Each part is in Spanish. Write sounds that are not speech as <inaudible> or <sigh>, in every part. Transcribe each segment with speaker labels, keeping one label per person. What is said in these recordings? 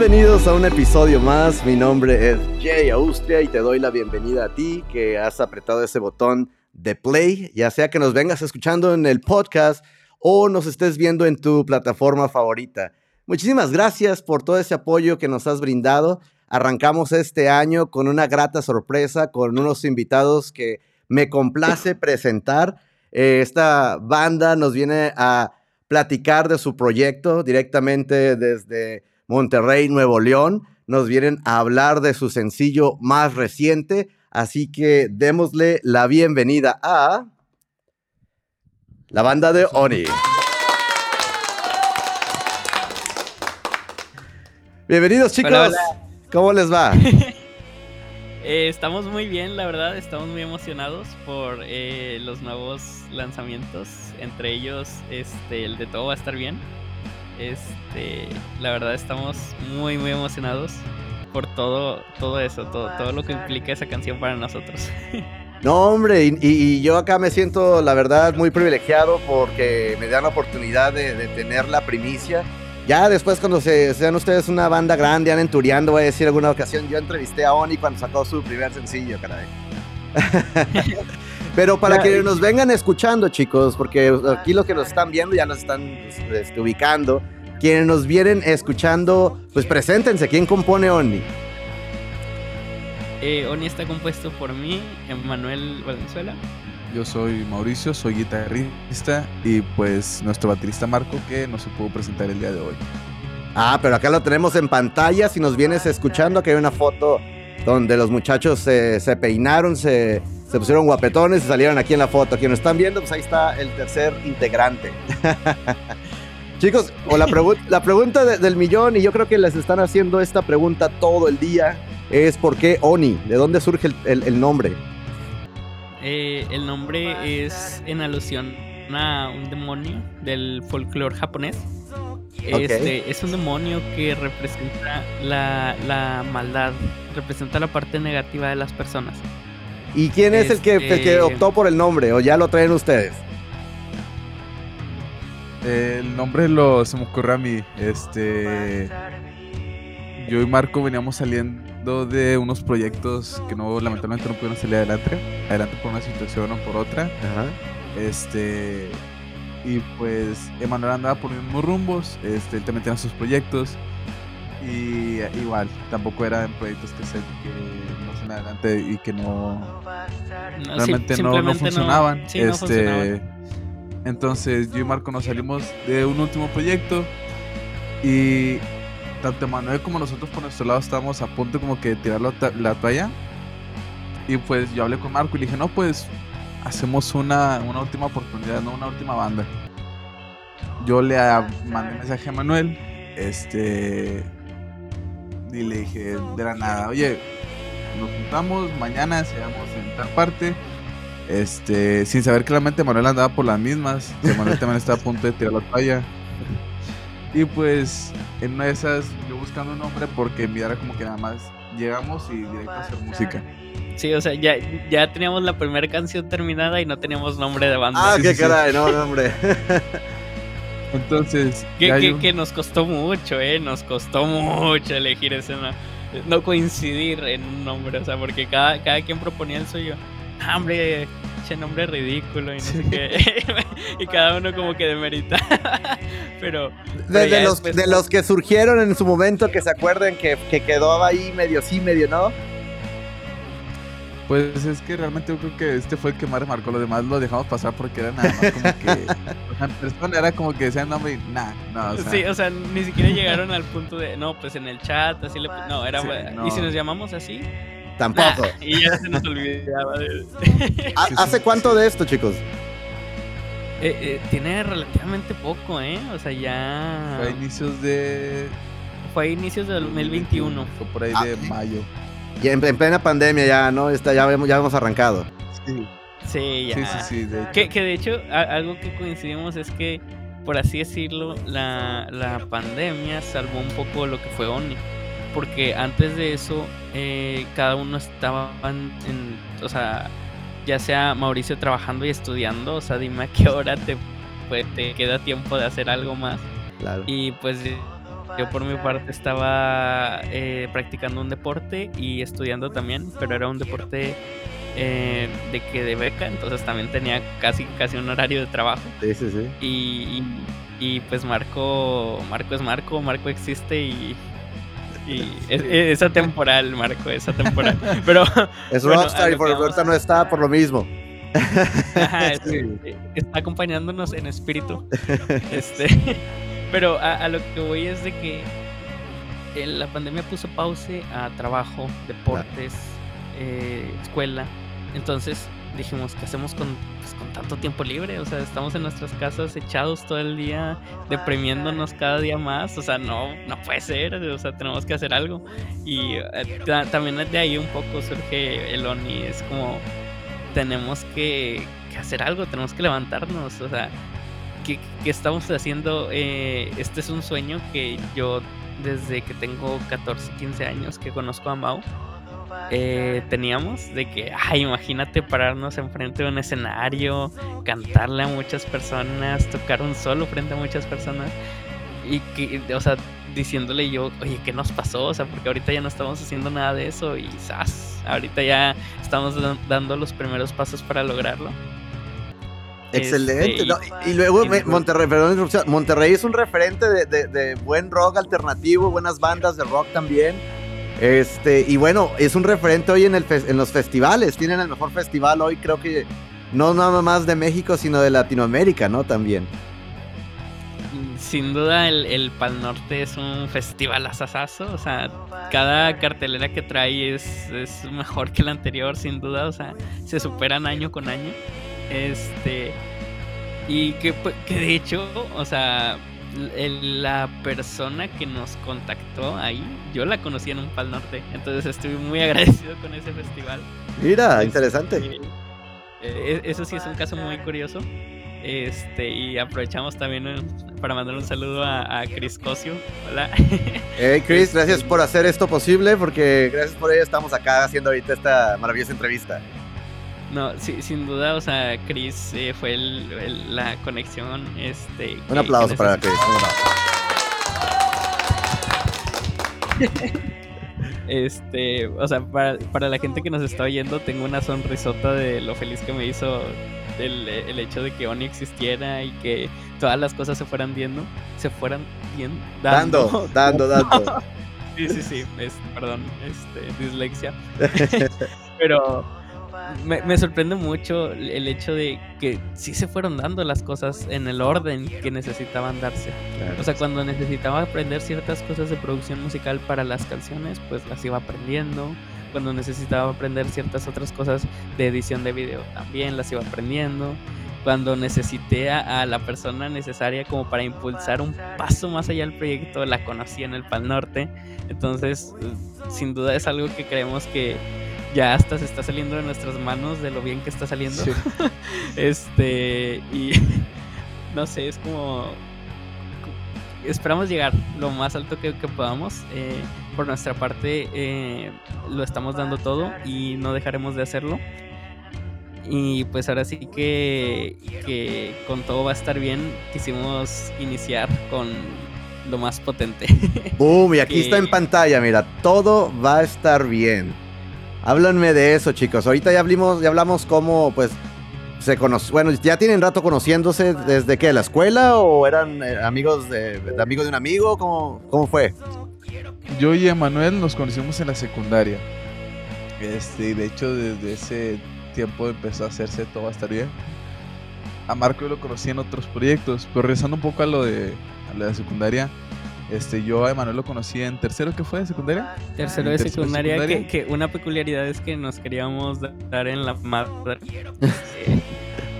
Speaker 1: Bienvenidos a un episodio más. Mi nombre es Jay Austria y te doy la bienvenida a ti que has apretado ese botón de play, ya sea que nos vengas escuchando en el podcast o nos estés viendo en tu plataforma favorita. Muchísimas gracias por todo ese apoyo que nos has brindado. Arrancamos este año con una grata sorpresa, con unos invitados que me complace presentar. Eh, esta banda nos viene a platicar de su proyecto directamente desde Monterrey, Nuevo León. Nos vienen a hablar de su sencillo más reciente. Así que démosle la bienvenida a la banda de Oni. Bienvenidos chicos. ¿Cómo les va? <laughs>
Speaker 2: Eh, estamos muy bien, la verdad. Estamos muy emocionados por eh, los nuevos lanzamientos. Entre ellos, este, el de todo va a estar bien. Este, la verdad estamos muy muy emocionados por todo todo eso, todo, todo lo que implica esa canción para nosotros. <laughs>
Speaker 1: No, hombre, y, yo acá me siento, la verdad, muy privilegiado porque me dan la oportunidad de, tener la primicia. Ya después, cuando se, sean ustedes una banda grande, anden tureando, voy a decir alguna ocasión, yo entrevisté a Oni cuando sacó su primer sencillo, caray. <laughs> Pero para que nos vengan escuchando, chicos, porque aquí los que nos están viendo ya nos están pues, este, ubicando. Quienes nos vienen escuchando, pues preséntense. ¿Quién compone Oni?
Speaker 2: Eh, Oni está compuesto por mí, Manuel Valenzuela.
Speaker 3: Yo soy Mauricio, soy guitarrista y pues nuestro baterista Marco que no se pudo presentar el día de hoy.
Speaker 1: Ah, pero acá lo tenemos en pantalla. Si nos vienes escuchando, que hay una foto donde los muchachos se peinaron, se, se pusieron guapetones y salieron aquí en la foto. Quienes nos están viendo, pues ahí está el tercer integrante. <laughs> Chicos, o la, la pregunta del millón, y yo creo que les están haciendo esta pregunta todo el día, es ¿por qué Oni? ¿De dónde surge el, nombre?
Speaker 2: Eh, el nombre es en alusión a un demonio del folclore japonés. Este, es un demonio que representa la, la maldad, representa la parte negativa de las personas.
Speaker 1: ¿Y quién es el, que, el que este, optó por el nombre o ya lo traen ustedes?
Speaker 3: El nombre lo se me ocurrió a mí. Este. Yo y Marco veníamos saliendo de unos proyectos que no, lamentablemente no pudieron salir adelante. Adelante por una situación o por otra. Ajá. Este. Y pues Emanuel andaba por los mismos rumbos. Este, él también tenía sus proyectos. Y igual, tampoco eran proyectos que se que adelante y que no, realmente no, funcionaban. este, Entonces yo y Marco nos salimos de un último proyecto y tanto Manuel como nosotros por nuestro lado estábamos a punto como que de tirar la, toalla. Y pues yo hablé con Marco y le dije, no, pues hacemos una, una última oportunidad, no una última banda. Yo le mandé un mensaje a Manuel, este, y le dije de la nada, oye, nos juntamos, mañana seamos en tal parte. Este, sin saber claramente Manuel andaba por las mismas. Manuel también estaba a punto de tirar la toalla. Y pues en una de esas yo buscando un nombre porque mi era como que nada más llegamos y directo a hacer música.
Speaker 2: Sí, o sea, ya, ya teníamos la primera canción terminada y no teníamos nombre de banda.
Speaker 1: Ah, qué caray, no, nombre. <laughs>
Speaker 3: Entonces.
Speaker 2: Que, que, nos costó mucho, eh. Nos costó mucho elegir ese nombre no coincidir en un nombre, o sea, porque cada, cada quien proponía el suyo. Ah, hombre, ese nombre ridículo y no sé qué. <laughs> y cada uno como que demerita. <laughs> pero.
Speaker 1: De, los, de los que surgieron en su momento, que se acuerden que, que quedó ahí medio sí, medio no.
Speaker 3: Pues es que realmente yo creo que este fue el que más remarcó. Lo demás lo dejamos pasar porque era nada más como que. en persona era como que decían nombre y nada, no.
Speaker 2: O sea, sí, o sea, ni siquiera llegaron al punto de. No, pues en el chat, así le. No, era. ¿Y si nos llamamos así?
Speaker 1: Tampoco.
Speaker 2: y ya se nos olvidaba. <laughs>
Speaker 1: ¿Hace cuánto de esto, chicos?
Speaker 2: Eh, eh, tiene relativamente poco, ¿eh? O sea, ya.
Speaker 3: Fue a inicios de.
Speaker 2: Fue a inicios del 2021.
Speaker 3: Fue por ahí de ah, mayo.
Speaker 1: Y en, plena pandemia ya, ¿no? Está, ya, ya hemos arrancado.
Speaker 2: Sí. Sí, ya.
Speaker 3: Sí, sí, sí. De hecho.
Speaker 2: Que, que, de hecho, algo que coincidimos es que, por así decirlo, la, la pandemia salvó un poco lo que fue Oni. Porque antes de eso, eh, cada uno estaba en, O sea, ya sea Mauricio trabajando y estudiando, o sea, dime a qué hora te, pues, te queda tiempo de hacer algo más. Claro. Y pues yo por mi parte estaba eh, practicando un deporte y estudiando también, pero era un deporte eh, de que de beca, entonces también tenía casi casi un horario de trabajo.
Speaker 1: Sí, sí, sí.
Speaker 2: Y, y, pues Marco, Marco es Marco, Marco existe y, y es, es, atemporal, Marco, es atemporal. <laughs> Pero
Speaker 1: es Rockstar y por ahorita no está por lo mismo.
Speaker 2: Ajá, <laughs> está acompañándonos en espíritu. <laughs> Este, pero a, lo que voy es de que la pandemia puso pause a trabajo, deportes, eh, escuela. Entonces dijimos, ¿qué hacemos con, pues, con tanto tiempo libre? O sea, estamos en nuestras casas echados todo el día, deprimiéndonos cada día más. O sea, no, no puede ser. O sea, tenemos que hacer algo. Y eh, también de ahí un poco surge el ONI. Es como, tenemos que hacer algo, tenemos que levantarnos. O sea, ¿qué, estamos haciendo? Eh, este es un sueño que yo desde que tengo 14, 15 años que conozco a Mau eh, teníamos de que, ay, imagínate pararnos enfrente de un escenario, cantarle a muchas personas, tocar un solo frente a muchas personas y que, o sea, diciéndole yo, oye, ¿qué nos pasó? O sea, porque ahorita ya no estamos haciendo nada de eso y ¡zas! ahorita ya estamos dando los primeros pasos para lograrlo.
Speaker 1: Excelente. Este, y, luego Monterrey, perdón, Monterrey es un referente de, de, de, buen rock alternativo, buenas bandas de rock también. Este, y bueno, es un referente hoy en, el en los festivales. Tienen el mejor festival hoy, creo que no nada más de México, sino de Latinoamérica, ¿no? También.
Speaker 2: Sin duda, el, el Pal Norte es un festival asasazo. O sea, cada cartelera que trae es, es mejor que la anterior, sin duda. O sea, se superan año con año. Este. Y que, que de hecho, o sea, la persona que nos contactó ahí, yo la conocí en un Pal Norte, entonces estoy muy agradecido con ese festival.
Speaker 1: Mira, este, interesante.
Speaker 2: Eh, eso sí es un caso muy curioso. Este, y aprovechamos también para mandar un saludo a, a Chris Cosio. Hola.
Speaker 1: Hey <laughs> Chris, gracias por hacer esto posible, porque gracias por ello estamos acá haciendo ahorita esta maravillosa entrevista.
Speaker 2: No, sí, sin duda, o sea, Chris eh, fue el, el, la conexión. Este,
Speaker 1: un aplauso para Chris.
Speaker 2: este, o sea, para, para, la gente que nos está oyendo, tengo una sonrisota de lo feliz que me hizo el, el hecho de que Oni existiera y que todas las cosas se fueran viendo, se fueran bien
Speaker 1: dando, dando, dando. dando. <laughs>
Speaker 2: sí, sí, sí, es, perdón, este, dislexia. <laughs> Pero me, sorprende mucho el hecho de que sí se fueron dando las cosas en el orden que necesitaban darse. O sea, cuando necesitaba aprender ciertas cosas de producción musical para las canciones, pues las iba aprendiendo. Cuando necesitaba aprender ciertas otras cosas de edición de video, también las iba aprendiendo. Cuando necesité a, a la persona necesaria como para impulsar un paso más allá del proyecto, la conocí en el Pal Norte. Entonces, sin duda es algo que creemos que ya hasta se está saliendo de nuestras manos de lo bien que está saliendo. <laughs> este, y <laughs> no sé, es como. Esperamos llegar lo más alto que, podamos. Eh, por nuestra parte, eh, lo estamos dando todo y no dejaremos de hacerlo. Y pues ahora sí que, que con todo va a estar bien. Quisimos iniciar con lo más potente. <laughs>
Speaker 1: ¡Boom! Y aquí está en pantalla, mira, todo va a estar bien. Háblanme de eso, chicos. Ahorita ya hablamos, ya hablamos cómo, pues, se conoce. Bueno, ya tienen rato conociéndose desde que la escuela o eran eh, amigos de, de amigo de un amigo. ¿Cómo, cómo fue?
Speaker 3: Yo y Emanuel nos conocimos en la secundaria. Este, de hecho, desde ese tiempo empezó a hacerse todo va a estar bien. A Marco yo lo conocí en otros proyectos, pero regresando un poco a lo de la secundaria este, yo a Emanuel lo conocí en tercero, ¿qué fue? ¿De secundaria?
Speaker 2: Tercero de secundaria, Que, una peculiaridad es que nos queríamos dar en la madre. Eh,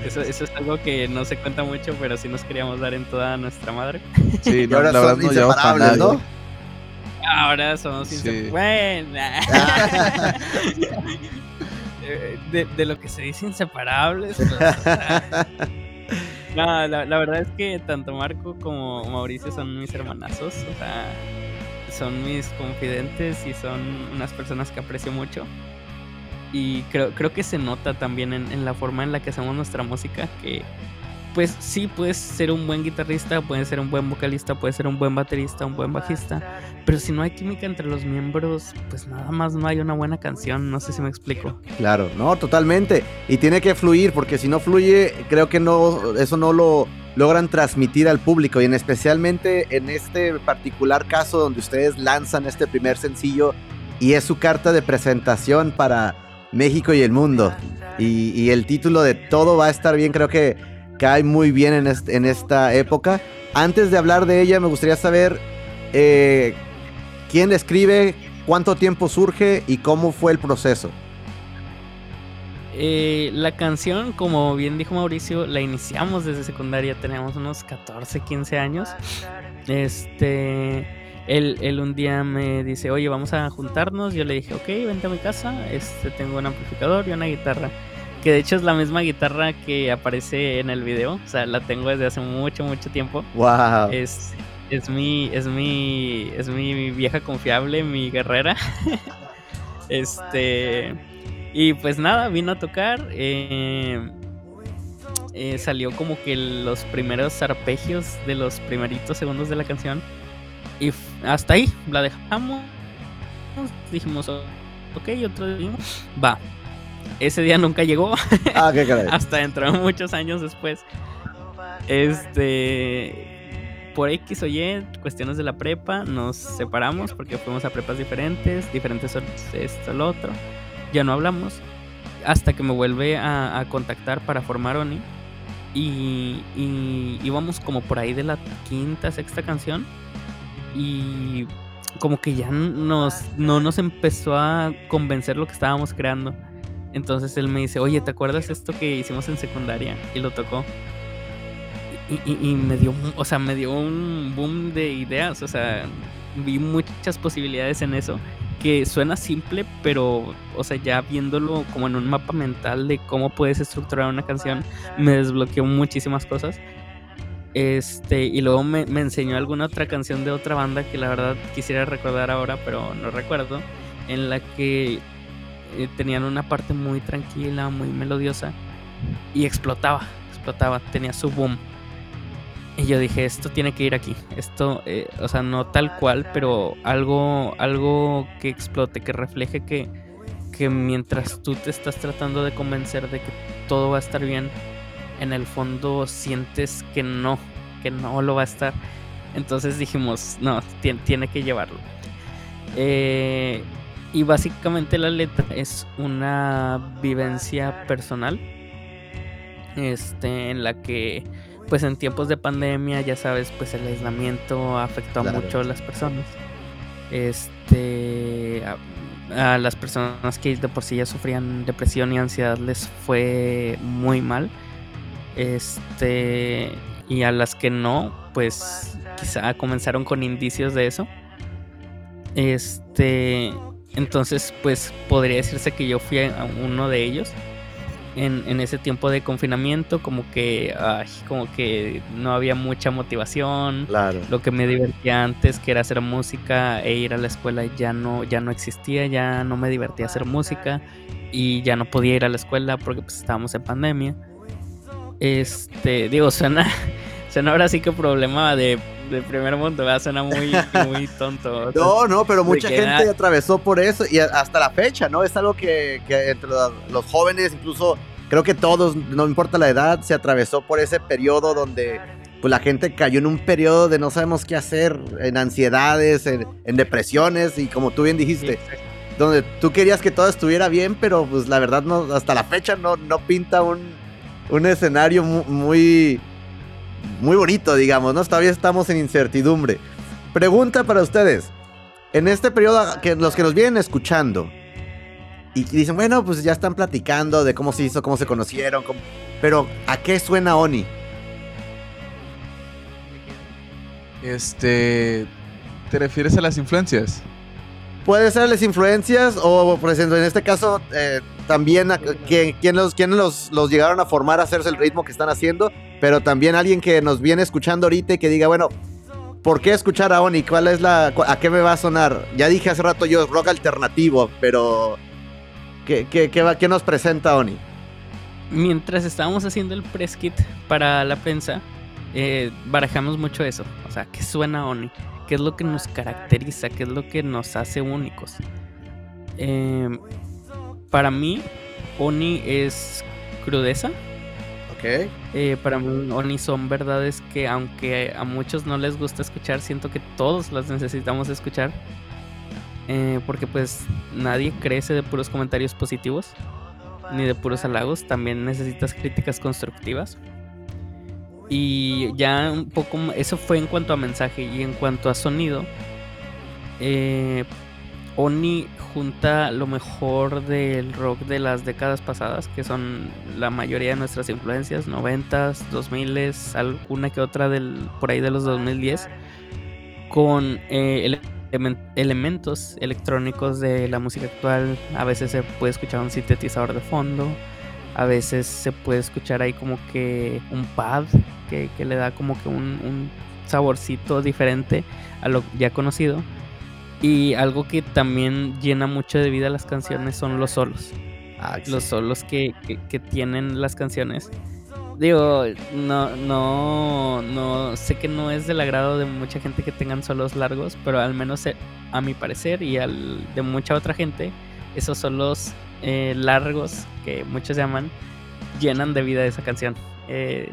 Speaker 2: <laughs> eso, eso, es algo que no se cuenta mucho, pero sí nos queríamos dar en toda nuestra madre.
Speaker 1: Sí, no, ahora la verdad no inseparables, ¿no?
Speaker 2: Ahora somos sí. <laughs> <laughs> de, de, lo que se dice inseparables. Pues, no, la, verdad es que tanto Marco como Mauricio son mis hermanazos, o sea, son mis confidentes y son unas personas que aprecio mucho. Y creo, creo que se nota también en, la forma en la que hacemos nuestra música que pues sí, puedes ser un buen guitarrista, puedes ser un buen vocalista, puedes ser un buen baterista, un buen bajista, pero si no hay química entre los miembros, pues nada más no hay una buena canción, no sé si me explico.
Speaker 1: Claro, no, totalmente. Y tiene que fluir, porque si no fluye, creo que no, eso no lo logran transmitir al público. Y en especialmente en este particular caso donde ustedes lanzan este primer sencillo y es su carta de presentación para México y el mundo. Y, y el título de Todo va a estar bien, creo que cae muy bien en, esta época. Antes de hablar de ella, me gustaría saber eh, quién escribe, cuánto tiempo surge y cómo fue el proceso.
Speaker 2: Eh, la canción, como bien dijo Mauricio, la iniciamos desde secundaria, teníamos unos 14, 15 años. Este, él, él, un día me dice, oye, vamos a juntarnos. Yo le dije, ok, vente a mi casa, este, tengo un amplificador y una guitarra que de hecho es la misma guitarra que aparece en el video. O sea, la tengo desde hace mucho, mucho tiempo.
Speaker 1: Wow.
Speaker 2: Es, es mi, es mi, es mi vieja confiable, mi guerrera. <laughs> este, y pues nada, vino a tocar. Eh, eh, salió como que los primeros arpegios de los primeritos segundos de la canción. Y hasta ahí la dejamos. Dijimos, ok, otro día, va, ese día nunca llegó.
Speaker 1: Ah, qué <laughs>
Speaker 2: Hasta dentro muchos años después. Este. Por X o Y, cuestiones de la prepa, nos separamos porque fuimos a prepas diferentes, diferentes esto, lo otro. Ya no hablamos. Hasta que me vuelve a, contactar para formar Oni. Y, y íbamos como por ahí de la quinta, sexta canción. Y como que ya nos, no nos empezó a convencer lo que estábamos creando. Entonces él me dice, oye, ¿te acuerdas esto que hicimos en secundaria? Y lo tocó. Y, me dio, o sea, me dio un boom de ideas, o sea, vi muchas posibilidades en eso, que suena simple, pero, o sea, ya viéndolo como en un mapa mental de cómo puedes estructurar una canción, me desbloqueó muchísimas cosas. Este, y luego me, me enseñó alguna otra canción de otra banda que la verdad quisiera recordar ahora, pero no recuerdo, en la que eh, tenían una parte muy tranquila, muy melodiosa y explotaba, explotaba, tenía su boom. Y yo dije, esto tiene que ir aquí. Esto, eh, o sea, no tal cual, pero algo, algo que explote, que refleje que, que mientras tú te estás tratando de convencer de que todo va a estar bien, en el fondo sientes que no, que no lo va a estar. Entonces dijimos, no, tiene, tiene que llevarlo. Eh, y básicamente la letra es una vivencia personal. Este, en la que, pues en tiempos de pandemia, ya sabes, pues el aislamiento afectó a mucho a las personas. Este, a, las personas que de por sí ya sufrían depresión y ansiedad les fue muy mal. Este, y a las que no, pues quizá comenzaron con indicios de eso. Este, entonces, pues podría decirse que yo fui a uno de ellos. En, ese tiempo de confinamiento, como que, como que no había mucha motivación.
Speaker 1: Claro.
Speaker 2: Lo que me divertía antes, que era hacer música e ir a la escuela, ya no, ya no existía, ya no me divertía hacer música y ya no podía ir a la escuela porque pues estábamos en pandemia. Este, digo, suena, <laughs> suena ahora sí que problema de de primer mundo, ¿verdad? Suena muy, muy <laughs> tonto.
Speaker 1: no, no, pero mucha gente atravesó por eso y hasta la fecha, ¿no? Es algo que, entre los jóvenes, incluso creo que todos, no importa la edad, se atravesó por ese periodo donde pues la gente cayó en un periodo de no sabemos qué hacer, en ansiedades, en, depresiones y como tú bien dijiste, donde tú querías que todo estuviera bien, pero pues la verdad no, hasta la fecha no, no pinta un, un escenario muy muy bonito, digamos, ¿no? Todavía estamos en incertidumbre. Pregunta para ustedes. En este periodo, que los que nos vienen escuchando y dicen, bueno, pues ya están platicando de cómo se hizo, cómo se conocieron, pero ¿a qué suena Oni?
Speaker 3: Este, ¿te refieres a las influencias?
Speaker 1: Puede ser las influencias o, por ejemplo, en este caso, eh, también quién, los, quién los, los llegaron a formar a hacerse el ritmo que están haciendo pero también alguien que nos viene escuchando ahorita y que diga, bueno, ¿por qué escuchar a Oni? ¿Cuál es la, ¿A qué me va a sonar? Ya dije hace rato yo, rock alternativo, pero ¿qué, qué, qué, qué nos presenta Oni?
Speaker 2: mientras estábamos haciendo el press kit para la prensa, eh, barajamos mucho eso. O sea, ¿qué suena Oni? ¿Qué es lo que nos caracteriza? ¿Qué es lo que nos hace únicos? Em, para mí, Oni es crudeza. Eh, para mí, Oni son verdades que, aunque a muchos no les gusta escuchar, siento que todos las necesitamos escuchar. Eh, porque, pues, nadie crece de puros comentarios positivos ni de puros halagos. También necesitas críticas constructivas. Y ya un poco, eso fue en cuanto a mensaje y en cuanto a sonido. Eh, Oni junta lo mejor del rock de las décadas pasadas, que son la mayoría de nuestras influencias, 90s, 2000s, alguna que otra del, por ahí de los 2010, con eh, elementos electrónicos de la música actual. A veces se puede escuchar un sintetizador de fondo, a veces se puede escuchar ahí como que un pad que, le da como que un, saborcito diferente a lo ya conocido. Y algo que también llena mucho de vida las canciones son los solos. Ah, los solos que, tienen las canciones. Digo, no, no, no, sé que no es del agrado de mucha gente que tengan solos largos, pero al menos eh, a mi parecer y al de mucha otra gente, esos solos eh, largos que muchos llaman llenan de vida esa canción. Eh,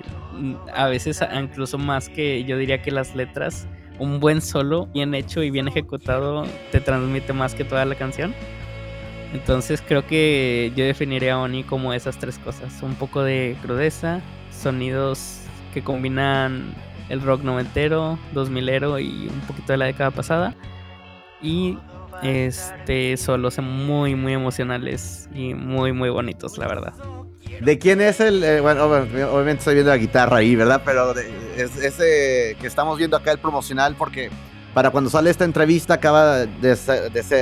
Speaker 2: a veces incluso más que yo diría que las letras, un buen solo bien hecho y bien ejecutado te transmite más que toda la canción. Entonces creo que yo definiría a Oni como esas tres cosas. Un poco de crudeza, sonidos que combinan el rock noventero, dos milero y un poquito de la década pasada. Y este solos muy muy emocionales y muy muy bonitos, la verdad.
Speaker 1: ¿De quién es el.? Eh, bueno, obviamente estoy viendo la guitarra ahí, ¿verdad? Pero es, ese que estamos viendo acá, el promocional, porque para cuando sale esta entrevista acaba de,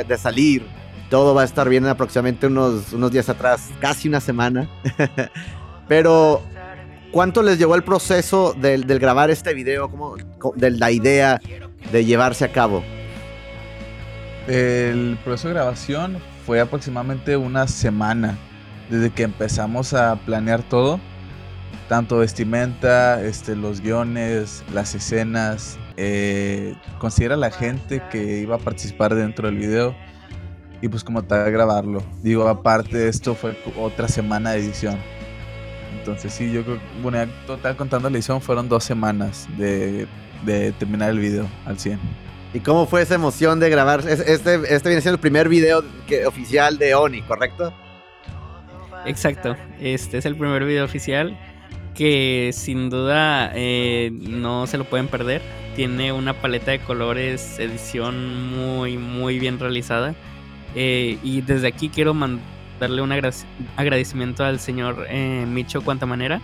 Speaker 1: de, salir. Todo va a estar bien en aproximadamente unos, unos días atrás, casi una semana. <laughs> Pero, ¿cuánto les llevó el proceso del, del grabar este video? ¿Cómo, de la idea de llevarse a cabo?
Speaker 3: El proceso de grabación fue aproximadamente una semana desde que empezamos a planear todo, tanto vestimenta, este, los guiones, las escenas, eh, considera la gente que iba a participar dentro del video y pues como tal grabarlo. Digo, aparte de esto fue otra semana de edición. Entonces sí, yo creo bueno, total contando la edición fueron dos semanas de, terminar el video al 100.
Speaker 1: ¿Y cómo fue esa emoción de grabar? Este, este viene siendo el primer video oficial de Oni, ¿correcto?
Speaker 2: Exacto, este es el primer video oficial que sin duda eh, no se lo pueden perder. Tiene una paleta de colores, edición muy, muy bien realizada. Eh, y desde aquí quiero mandarle un agradecimiento al señor eh, Micho Cuantamanera.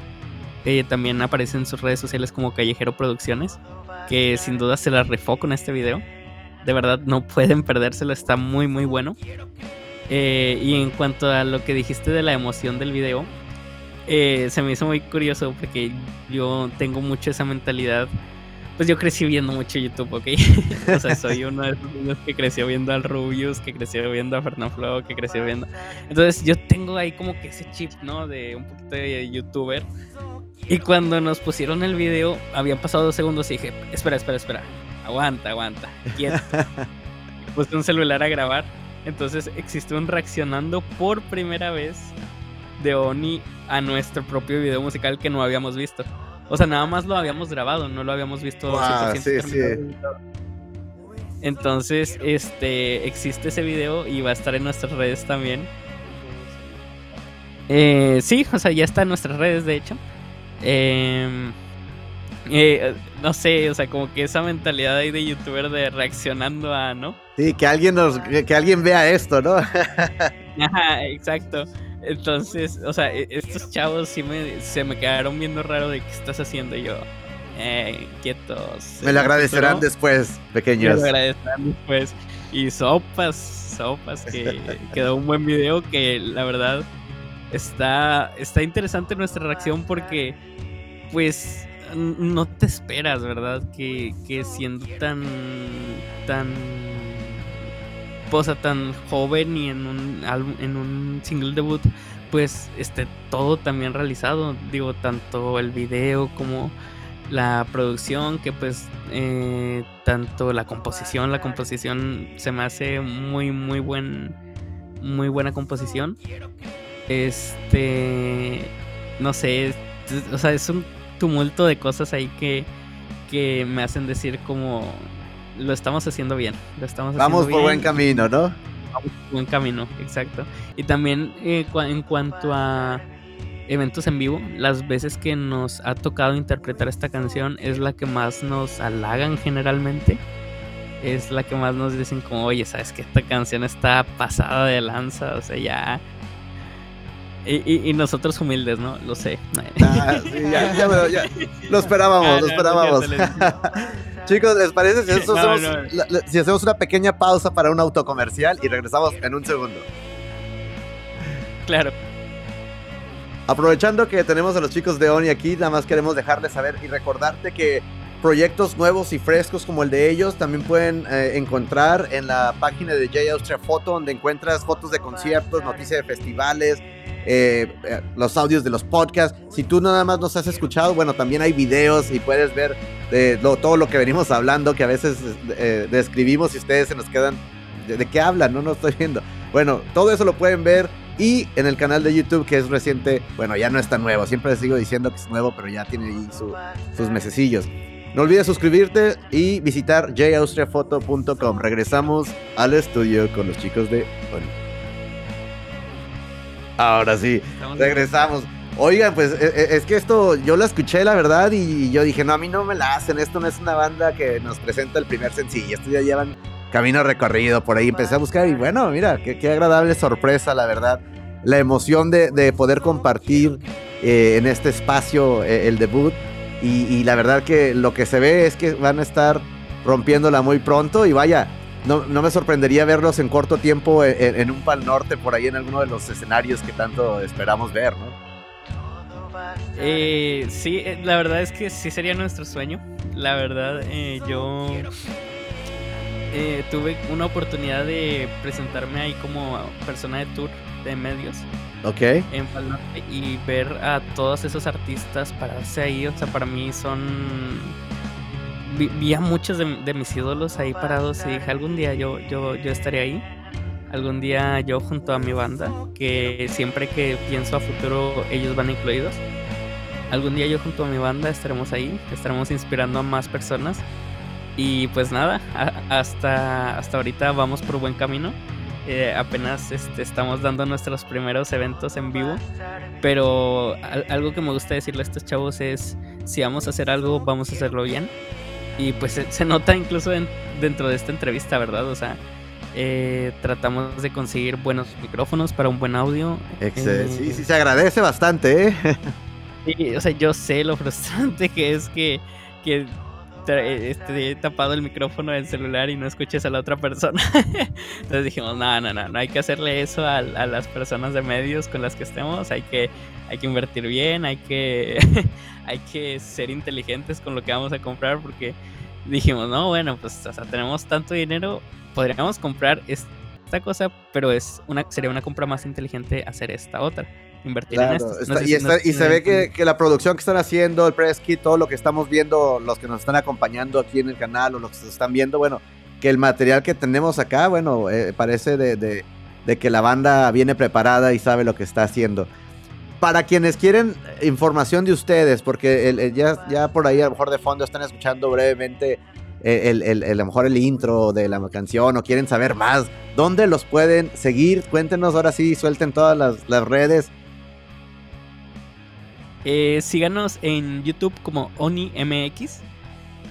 Speaker 2: que también aparece en sus redes sociales como Callejero Producciones, que sin duda se la refó con este video. De verdad, no pueden perdérselo, está muy, muy bueno. Eh, y en cuanto a lo que dijiste de la emoción del video, eh, se me hizo muy curioso porque yo tengo mucho esa mentalidad. Pues yo crecí viendo mucho YouTube, ¿ok? <laughs> o sea, soy uno de esos niños que creció viendo al Rubius, que creció viendo a Fernando que creció viendo. Entonces yo tengo ahí como que ese chip, ¿no? De un poquito de youtuber. Y cuando nos pusieron el video, habían pasado dos segundos y dije, espera, espera, espera. Aguanta, aguanta. Quieto. <laughs> Puse un celular a grabar entonces existe un reaccionando por primera vez de Oni a nuestro propio video musical que no habíamos visto. O sea, nada más lo habíamos grabado, no lo habíamos visto. sí, sí. Entonces, este, existe ese video y va a estar en nuestras redes también. Eh, sí, o sea, ya está en nuestras redes, de hecho. Eh, <laughs> eh, no sé, o sea, como que esa mentalidad ahí de youtuber de reaccionando a, ¿no?
Speaker 1: Sí, que alguien nos, que, alguien vea esto, ¿no? <laughs>
Speaker 2: Ajá, exacto. Entonces, o sea, e, estos chavos sí me, se me quedaron viendo raro de qué estás haciendo y yo. Eh, quietos.
Speaker 1: Me lo agradecerán después, pequeños. Me lo agradecerán
Speaker 2: después. Y sopas, sopas, que <laughs> quedó un buen video que la verdad está, está interesante nuestra reacción porque, pues, no te esperas, ¿verdad? Que, siendo tan, tan tan joven y en un en un single debut, pues esté todo también realizado. Digo, tanto el video como la producción, que pues eh, tanto la composición, la composición se me hace muy, muy buen, muy buena composición. Este, no sé, o sea, es un tumulto de cosas ahí que, que me hacen decir como lo estamos haciendo bien, lo estamos
Speaker 1: Vamos por buen camino, ¿no?
Speaker 2: Vamos por buen camino, exacto. Y también eh, en cuanto a eventos en vivo, las veces que nos ha tocado interpretar esta canción es la que más nos halagan generalmente. Es la que más nos dicen como, oye, sabes que esta canción está pasada de lanza, o sea, ya... Y, nosotros humildes, ¿no? Lo sé.
Speaker 1: Ah, sí, ya, ya, ya, Lo esperábamos, ah, lo esperábamos. <laughs> Chicos, ¿les parece si, hacemos, si hacemos una pequeña pausa para un autocomercial y regresamos en un segundo?
Speaker 2: Claro.
Speaker 1: Aprovechando que tenemos a los chicos de Oni aquí, nada más queremos dejarles saber y recordarte que proyectos nuevos y frescos como el de ellos también pueden eh, encontrar en la página de J Austria Photo, donde encuentras fotos de conciertos, noticias de festivales, eh, eh, los audios de los podcasts. Si tú nada más nos has escuchado, bueno, también hay videos y puedes ver todo lo que venimos hablando, que a veces describimos y ustedes se nos quedan, ¿de, qué hablan? No, no estoy viendo. Bueno, todo eso lo pueden ver y en el canal de YouTube que es reciente, bueno, ya no está nuevo, siempre les sigo diciendo que es nuevo, pero ya tiene ahí sus mesecillos. No olvides suscribirte y visitar jaustriafoto.com. Regresamos al estudio con los chicos de Ahora sí, regresamos. Oigan, pues e, e, es que esto yo lo escuché, la verdad, y yo dije, no, a mí no me la hacen. Esto no es una banda que nos presenta el primer sencillo. Esto ya llevan camino recorrido por ahí. Empecé a buscar y bueno, mira, qué, agradable sorpresa, la verdad. La emoción de, poder compartir eh, en este espacio eh, el debut. Y, la verdad que lo que se ve es que van a estar rompiéndola muy pronto. Y vaya, no, me sorprendería verlos en corto tiempo en, un Pal Norte, por ahí en alguno de los escenarios que tanto esperamos ver, ¿no?
Speaker 2: Eh, sí, la verdad es que sí sería nuestro sueño. La verdad, yo eh, tuve una oportunidad de presentarme ahí como persona de tour de medios.
Speaker 1: Ok.
Speaker 2: En y ver a todos esos artistas pararse ahí, o sea, para mí son... Vi, a muchos de, mis ídolos ahí parados y dije, algún día yo, yo, yo estaré ahí. Algún día yo junto a mi banda, que siempre que pienso a futuro ellos van incluidos. Algún día yo junto a mi banda estaremos ahí, estaremos inspirando a más personas y pues nada, hasta, hasta ahorita vamos por buen camino. Eh, apenas este, estamos dando nuestros primeros eventos en vivo. Pero algo que me gusta decirle a estos chavos es, si vamos a hacer algo, vamos a hacerlo bien. Y pues se, nota incluso dentro de esta entrevista, ¿verdad? O sea, eh, tratamos de conseguir buenos micrófonos para un buen audio.
Speaker 1: Excelente. sí, sí, se agradece bastante, ¿eh? <laughs>
Speaker 2: Sí, o sea, yo sé lo frustrante que es que, que eh, este, tapado el micrófono del celular y no escuches a la otra persona. <laughs> Entonces dijimos, no, no, no, no hay que hacerle eso a, las personas de medios con las que estemos, hay que, hay que invertir bien, hay que, <laughs> hay que ser inteligentes con lo que vamos a comprar porque dijimos, no, bueno, pues tenemos tanto dinero, podríamos comprar esta cosa, pero es una, sería una compra más inteligente hacer esta otra invertir en esto.
Speaker 1: y, se ve que, la producción que están haciendo, el press kit, todo lo que estamos viendo, los que nos están acompañando aquí en el canal o los que se están viendo, bueno, que el material que tenemos acá, bueno, eh, parece de, que la banda viene preparada y sabe lo que está haciendo. Para quienes quieren información de ustedes, porque ya, ya por ahí a lo mejor de fondo están escuchando brevemente eh, el, a lo mejor el intro de la canción o quieren saber más, ¿dónde los pueden seguir? Cuéntenos ahora sí, suelten todas las, las redes
Speaker 2: eh, síganos en YouTube como OniMX,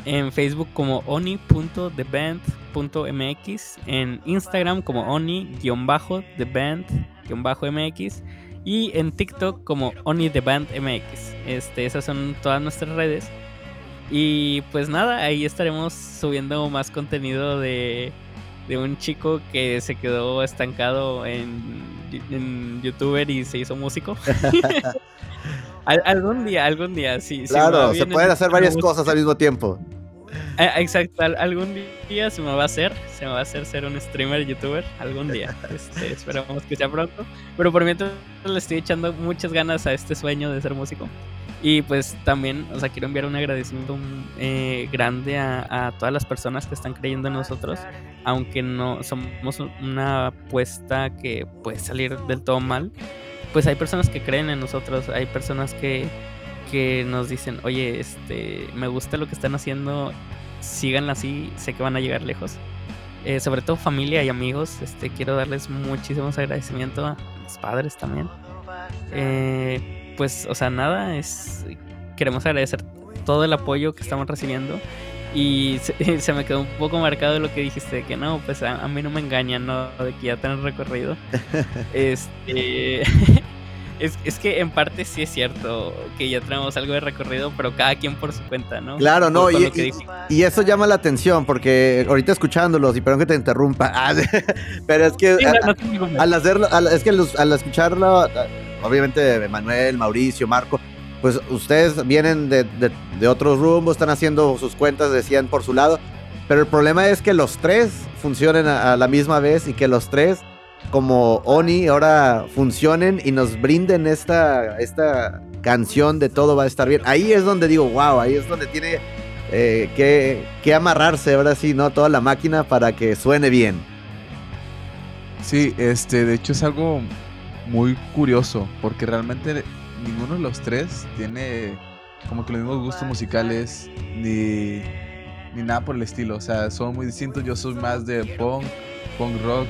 Speaker 2: en Facebook como oni.theband.mx, en Instagram como oni-theband-mx y en TikTok como OniTheBandMX. Este, esas son todas nuestras redes. Y pues nada, ahí estaremos subiendo más contenido de, de un chico que se quedó estancado en, en youtuber y se hizo músico. <laughs> algún día, algún día, sí.
Speaker 1: Claro, se pueden hacer varias cosas al mismo tiempo.
Speaker 2: Eh, exacto, algún día se me va a hacer, se me va a hacer ser un streamer, youtuber, algún día. <laughs> Este, esperamos que sea pronto. Pero por mientras le estoy echando muchas ganas a este sueño de ser músico. Y pues también, o sea, quiero enviar un agradecimiento eh, grande a, todas las personas que están creyendo en nosotros, aunque no somos una apuesta que puede salir del todo mal. Pues hay personas que creen en nosotros, hay personas que, que nos dicen, oye, este, me gusta lo que están haciendo, sigan así, sé que van a llegar lejos. Eh, sobre todo familia y amigos, este, quiero darles muchísimos agradecimientos a mis padres también. Eh, pues, o sea, nada, es queremos agradecer todo el apoyo que estamos recibiendo. Y <laughs> se, me quedó un poco marcado lo que dijiste, que no, pues a, a mí no me engañan, ¿no? De que ya tenés recorrido. <laughs> este. <laughs> Es, que en parte sí es cierto que ya tenemos algo de recorrido, pero cada quien por su cuenta, ¿no?
Speaker 1: Claro, no, y, y, eso llama la atención, porque ahorita escuchándolos, y perdón que te interrumpa, ah, pero es que al hacerlo, es que al escucharlo, obviamente Manuel, Mauricio, Marco, pues ustedes vienen de, de, de otros están haciendo sus cuentas, decían por su lado, pero el problema es que los tres funcionen a la misma vez y que los tres como Oni ahora funcionen y nos brinden esta, esta canción de todo va a estar bien. Ahí es donde digo, wow, ahí es donde tiene eh, que, que, amarrarse ahora sí, ¿no? Toda la máquina para que suene bien.
Speaker 3: Sí, este, de hecho es algo muy curioso, porque realmente ninguno de los tres tiene como que los mismos gustos musicales ni, ni nada por el estilo. O sea, son muy distintos. Yo soy más de punk, punk rock.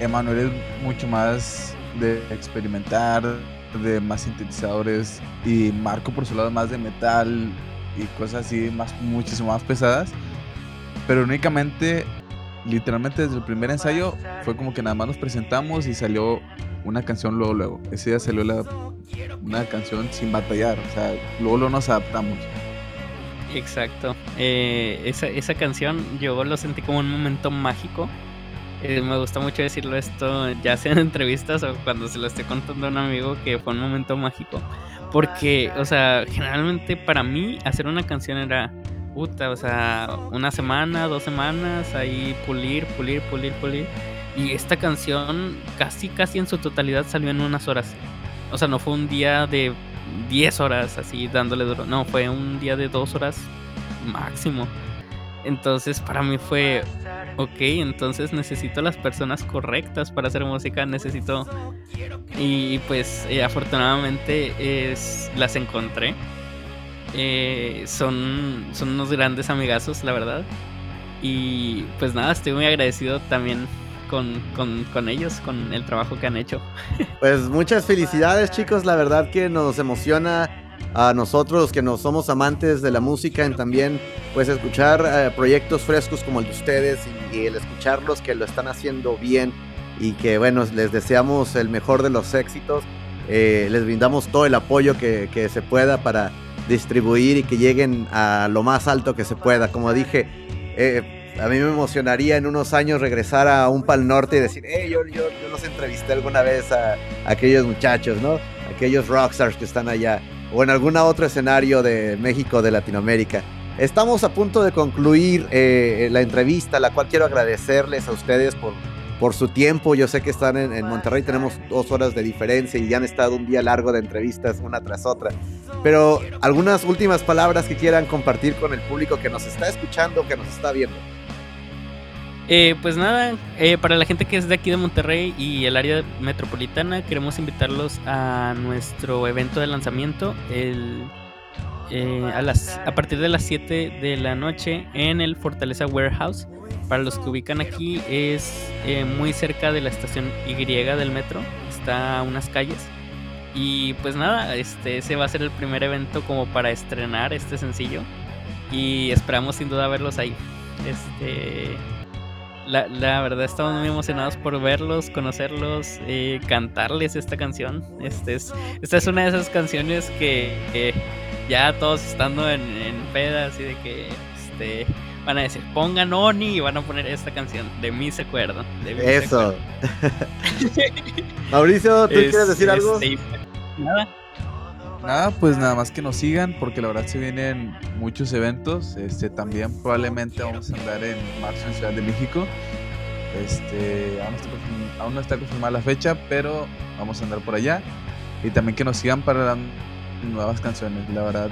Speaker 3: Emanuel es mucho más de experimentar, de más sintetizadores y Marco por su lado más de metal y cosas así más muchísimo más pesadas. Pero únicamente, literalmente desde el primer ensayo fue como que nada más nos presentamos y salió una canción luego luego. Ese día salió la, una canción sin batallar, o sea, luego, luego nos adaptamos.
Speaker 2: Exacto. Eh, esa, esa canción yo lo sentí como un momento mágico eh, me gusta mucho decirlo esto, ya sea en entrevistas o cuando se lo esté contando a un amigo, que fue un momento mágico. Porque, o sea, generalmente para mí hacer una canción era, puta, o sea, una semana, dos semanas, ahí pulir, pulir, pulir, pulir. Y esta canción casi, casi en su totalidad salió en unas horas. O sea, no fue un día de 10 horas así dándole duro. No, fue un día de dos horas máximo. Entonces para mí fue, ok, entonces necesito las personas correctas para hacer música, necesito... Y pues eh, afortunadamente las encontré. Eh, son, son unos grandes amigazos, la verdad. Y pues nada, estoy muy agradecido también con, con, con, ellos, con el trabajo que han hecho.
Speaker 1: Pues muchas <laughs> felicidades chicos, la verdad que nos emociona a nosotros que no somos amantes de la música en también pues escuchar eh, proyectos frescos como el de ustedes y, el escucharlos que lo están haciendo bien y que bueno les deseamos el mejor de los éxitos. Eh, les brindamos todo el apoyo que, que, se pueda para distribuir y que lleguen a lo más alto que se pueda. Como dije eh, a mí me emocionaría en unos años regresar a un Pal Norte y decir, hey, yo, yo, yo los entrevisté alguna vez a, aquellos muchachos, ¿no? Aquellos rockstars que están allá o en algún otro escenario de México, de Latinoamérica. Estamos a punto de concluir eh, la entrevista, la cual quiero agradecerles a ustedes por, por su tiempo. Yo sé que están en, en, Monterrey, tenemos dos horas de diferencia y ya han estado un día largo de entrevistas una tras otra. Pero algunas últimas palabras que quieran compartir con el público que nos está escuchando, que nos está viendo.
Speaker 2: Eh, pues nada, eh, para la gente que es de aquí de Monterrey y el área metropolitana, queremos invitarlos a nuestro evento de lanzamiento eh, a, las, a partir de las 7 de la noche en el Fortaleza Warehouse. Para los que ubican aquí, es muy cerca de la estación Y del metro, está unas calles. Y pues nada, este ese va a ser el primer evento como para estrenar este sencillo. Y esperamos sin duda verlos ahí. Este la, la, verdad estamos muy emocionados por verlos, conocerlos, eh, cantarles esta canción. Este es, esta es una de esas canciones que ya todos estando en, en pedas y de que este, van a decir pongan Oni y van a poner esta canción. De mí se acuerdan.
Speaker 1: Eso. <laughs> Mauricio, ¿tú quieres decir algo?
Speaker 2: Este, nada.
Speaker 3: Nada, pues nada más que nos sigan porque la verdad se vienen muchos eventos. Este también probablemente vamos a andar en marzo en Ciudad de México. Este, aún no, está confirmada la fecha, pero vamos a andar por allá. Y también que nos sigan para nuevas canciones. La verdad,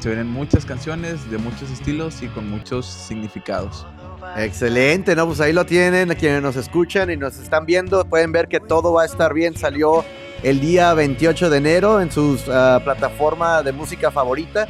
Speaker 3: se vienen muchas canciones de muchos estilos y con muchos significados.
Speaker 1: Excelente, ¿no? Pues ahí lo tienen, quienes nos escuchan y nos están viendo, pueden ver que todo va a estar bien. Salió el día 28 de enero en su uh, plataforma de música favorita.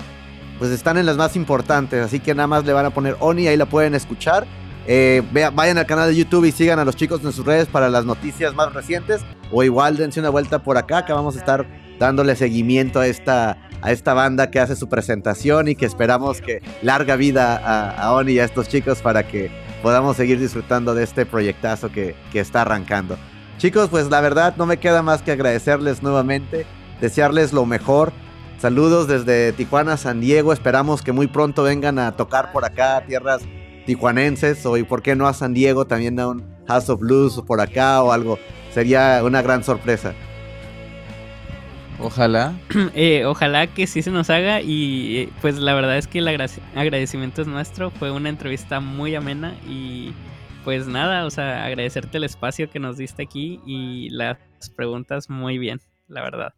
Speaker 1: Pues están en las más importantes, así que nada más le van a poner Oni, ahí la pueden escuchar. Eh, vayan al canal de YouTube y sigan a los chicos en sus redes para las noticias más recientes. O igual dense una vuelta por acá, que vamos a estar dándole seguimiento a esta, a esta banda que hace su presentación y que esperamos que larga vida a, a Oni y a estos chicos para que podamos seguir disfrutando de este proyectazo que, que está arrancando. Chicos, pues la verdad no me queda más que agradecerles nuevamente, desearles lo mejor. Saludos desde Tijuana, San Diego. Esperamos que muy pronto vengan a tocar por acá, tierras tijuanenses, o y por qué no a San Diego, también a un House of Blues por acá o algo. Sería una gran sorpresa.
Speaker 3: Ojalá. <clears throat>
Speaker 2: Eh, ojalá que sí se nos haga y eh, pues la verdad es que el agradecimiento es nuestro. Fue una entrevista muy amena y pues nada, o sea, agradecerte el espacio que nos diste aquí y las preguntas muy bien, la verdad.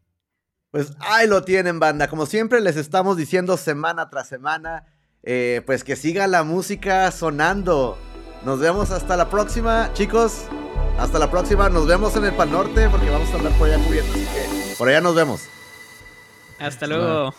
Speaker 1: Pues ahí lo tienen, banda. Como siempre les estamos diciendo semana tras semana, eh, pues que siga la música sonando. Nos vemos hasta la próxima, chicos. Hasta la próxima. Nos vemos en el Pan Norte porque vamos a andar por allá cubriendo. Así que por allá nos vemos.
Speaker 2: Hasta luego.